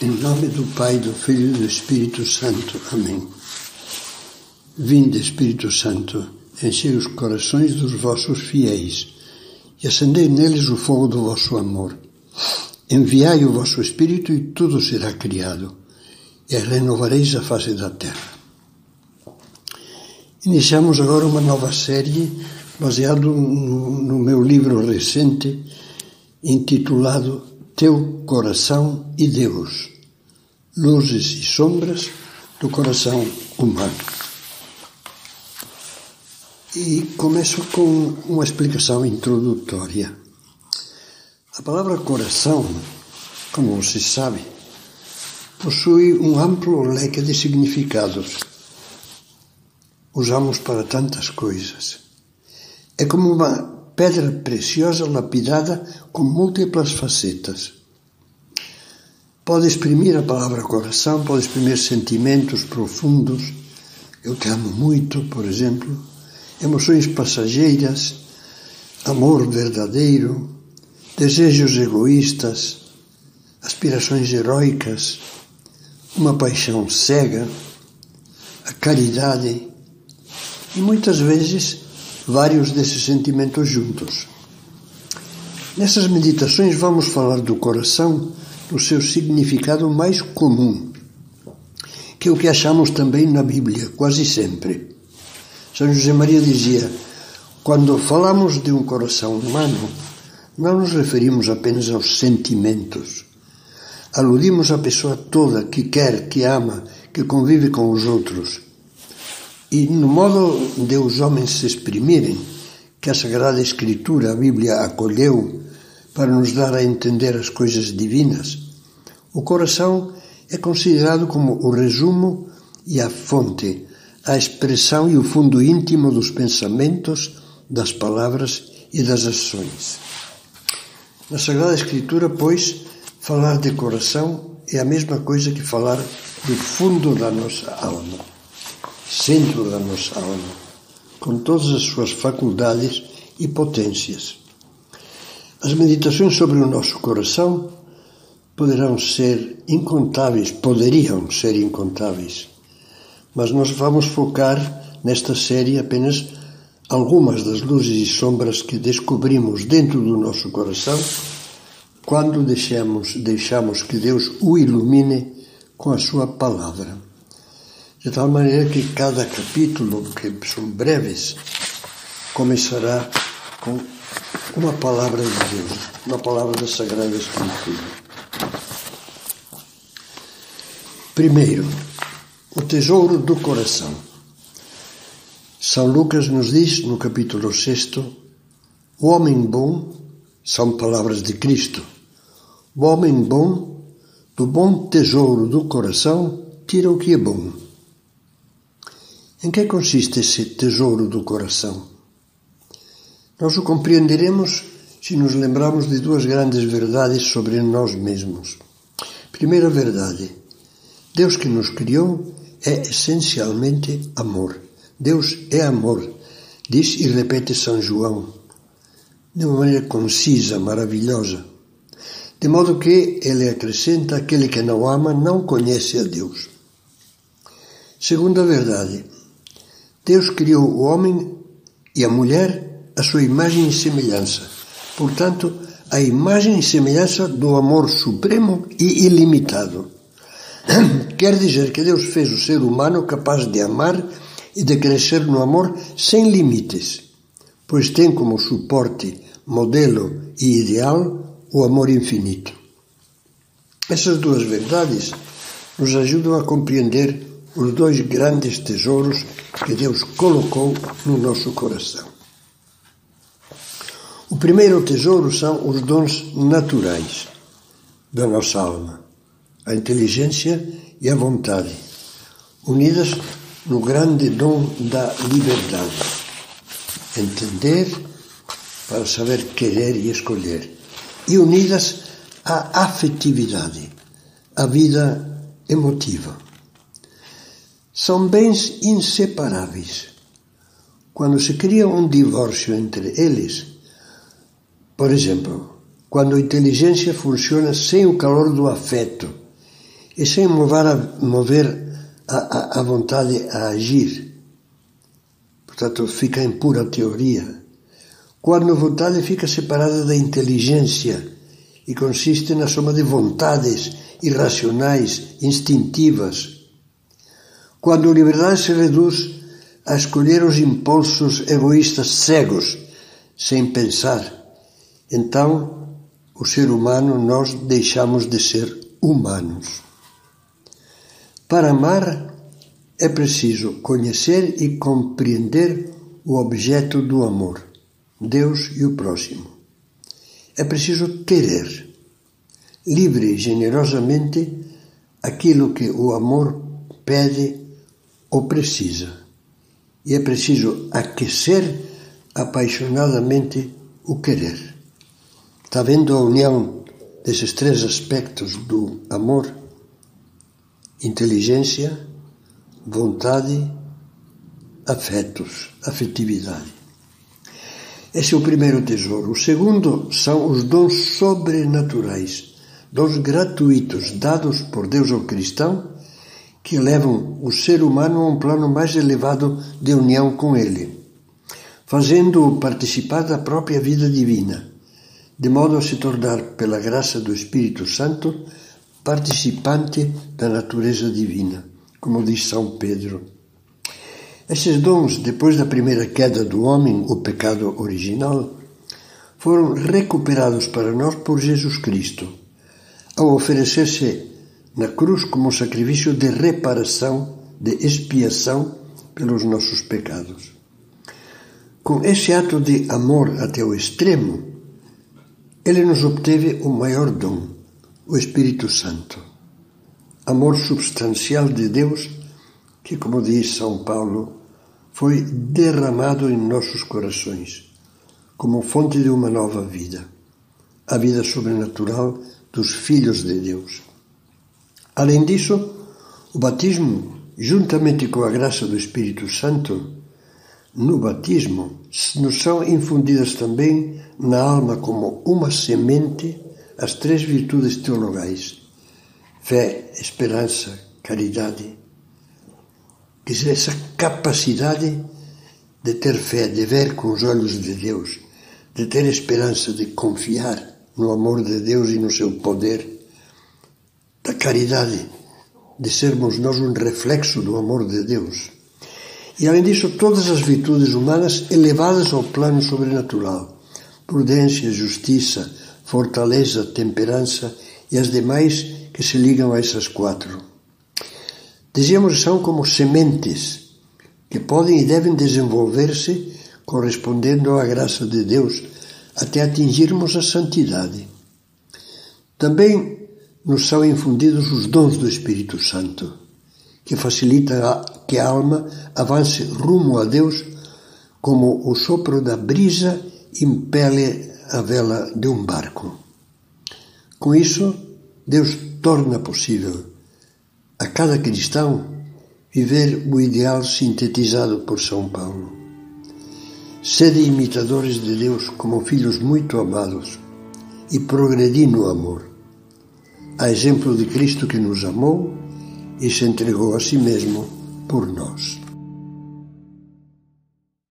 Em nome do Pai, do Filho e do Espírito Santo. Amém. Vinde, Espírito Santo, enchei os corações dos vossos fiéis e acendei neles o fogo do vosso amor. Enviai o vosso Espírito e tudo será criado, e renovareis a face da terra. Iniciamos agora uma nova série baseado no, no meu livro recente intitulado Teu Coração e Deus Luzes e Sombras do Coração Humano. E começo com uma explicação introdutória. A palavra coração, como você sabe, possui um amplo leque de significados. Usamos para tantas coisas. É como uma pedra preciosa lapidada com múltiplas facetas. Pode exprimir a palavra coração, pode exprimir sentimentos profundos. Eu te amo muito, por exemplo. Emoções passageiras, amor verdadeiro, desejos egoístas, aspirações heróicas, uma paixão cega, a caridade e muitas vezes vários desses sentimentos juntos. Nessas meditações vamos falar do coração no seu significado mais comum, que é o que achamos também na Bíblia, quase sempre. São José Maria dizia: quando falamos de um coração humano, não nos referimos apenas aos sentimentos. Aludimos à pessoa toda que quer, que ama, que convive com os outros. E no modo de os homens se exprimirem, que a Sagrada Escritura, a Bíblia, acolheu para nos dar a entender as coisas divinas, o coração é considerado como o resumo e a fonte, a expressão e o fundo íntimo dos pensamentos, das palavras e das ações. Na Sagrada Escritura, pois, falar de coração é a mesma coisa que falar do fundo da nossa alma, centro da nossa alma, com todas as suas faculdades e potências. As meditações sobre o nosso coração poderão ser incontáveis, poderiam ser incontáveis, mas nós vamos focar nesta série apenas algumas das luzes e sombras que descobrimos dentro do nosso coração quando deixamos, deixamos que Deus o ilumine com a sua palavra. De tal maneira que cada capítulo, que são breves, começará com uma palavra de Deus, uma palavra da Sagrada Escritura. Primeiro, o tesouro do coração. São Lucas nos diz, no capítulo 6, o homem bom, são palavras de Cristo, o homem bom, do bom tesouro do coração, tira o que é bom. Em que consiste esse tesouro do coração? Nós o compreenderemos se nos lembrarmos de duas grandes verdades sobre nós mesmos. Primeira verdade: Deus que nos criou é essencialmente amor. Deus é amor, diz e repete São João, de uma maneira concisa, maravilhosa. De modo que ele acrescenta: aquele que não ama não conhece a Deus. Segunda verdade: Deus criou o homem e a mulher à sua imagem e semelhança. Portanto, a imagem e semelhança do amor supremo e ilimitado. Quer dizer que Deus fez o ser humano capaz de amar e de crescer no amor sem limites, pois tem como suporte, modelo e ideal o amor infinito. Essas duas verdades nos ajudam a compreender os dois grandes tesouros que Deus colocou no nosso coração. O primeiro tesouro são os dons naturais da nossa alma, a inteligência e a vontade, unidas no grande dom da liberdade. Entender para saber querer e escolher. E unidas à afetividade, à vida emotiva. São bens inseparáveis. Quando se cria um divórcio entre eles, por exemplo, quando a inteligência funciona sem o calor do afeto e sem mover a, mover a, a, a vontade a agir. Portanto, fica em pura teoria. Quando a vontade fica separada da inteligência e consiste na soma de vontades irracionais, instintivas. Quando a liberdade se reduz a escolher os impulsos egoístas cegos, sem pensar, então o ser humano nós deixamos de ser humanos. Para amar é preciso conhecer e compreender o objeto do amor, Deus e o próximo. É preciso querer, livre e generosamente, aquilo que o amor pede ou precisa. E é preciso aquecer apaixonadamente o querer. Está vendo a união desses três aspectos do amor? Inteligência, vontade, afetos, afetividade. Esse é o primeiro tesouro. O segundo são os dons sobrenaturais, dons gratuitos dados por Deus ao cristão que levam o ser humano a um plano mais elevado de união com Ele, fazendo-o participar da própria vida divina, de modo a se tornar, pela graça do Espírito Santo, participante da natureza divina como diz São Pedro. Esses dons, depois da primeira queda do homem, o pecado original, foram recuperados para nós por Jesus Cristo, ao oferecer-se na cruz como sacrifício de reparação, de expiação pelos nossos pecados. Com esse ato de amor até o extremo, ele nos obteve o maior dom, o Espírito Santo amor substancial de Deus que, como diz São Paulo, foi derramado em nossos corações como fonte de uma nova vida, a vida sobrenatural dos filhos de Deus. Além disso, o batismo, juntamente com a graça do Espírito Santo, no batismo nos são infundidas também na alma como uma semente as três virtudes teologais fé, esperança, caridade. Quer dizer, essa capacidade de ter fé, de ver com os olhos de Deus, de ter esperança, de confiar no amor de Deus e no seu poder, caridade, de sermos nós um reflexo do amor de Deus. E além disso, todas as virtudes humanas elevadas ao plano sobrenatural: prudência, justiça, fortaleza, temperança e as demais que se ligam a essas quatro. Dizíamos são como sementes que podem e devem desenvolver-se correspondendo à graça de Deus até atingirmos a santidade. Também nos são infundidos os dons do Espírito Santo, que facilita que a alma avance rumo a Deus como o sopro da brisa impele a vela de um barco. Com isso, Deus torna possível a cada cristão viver o ideal sintetizado por São Paulo. Sede imitadores de Deus como filhos muito amados e progredi no amor, a exemplo de Cristo que nos amou e se entregou a si mesmo por nós.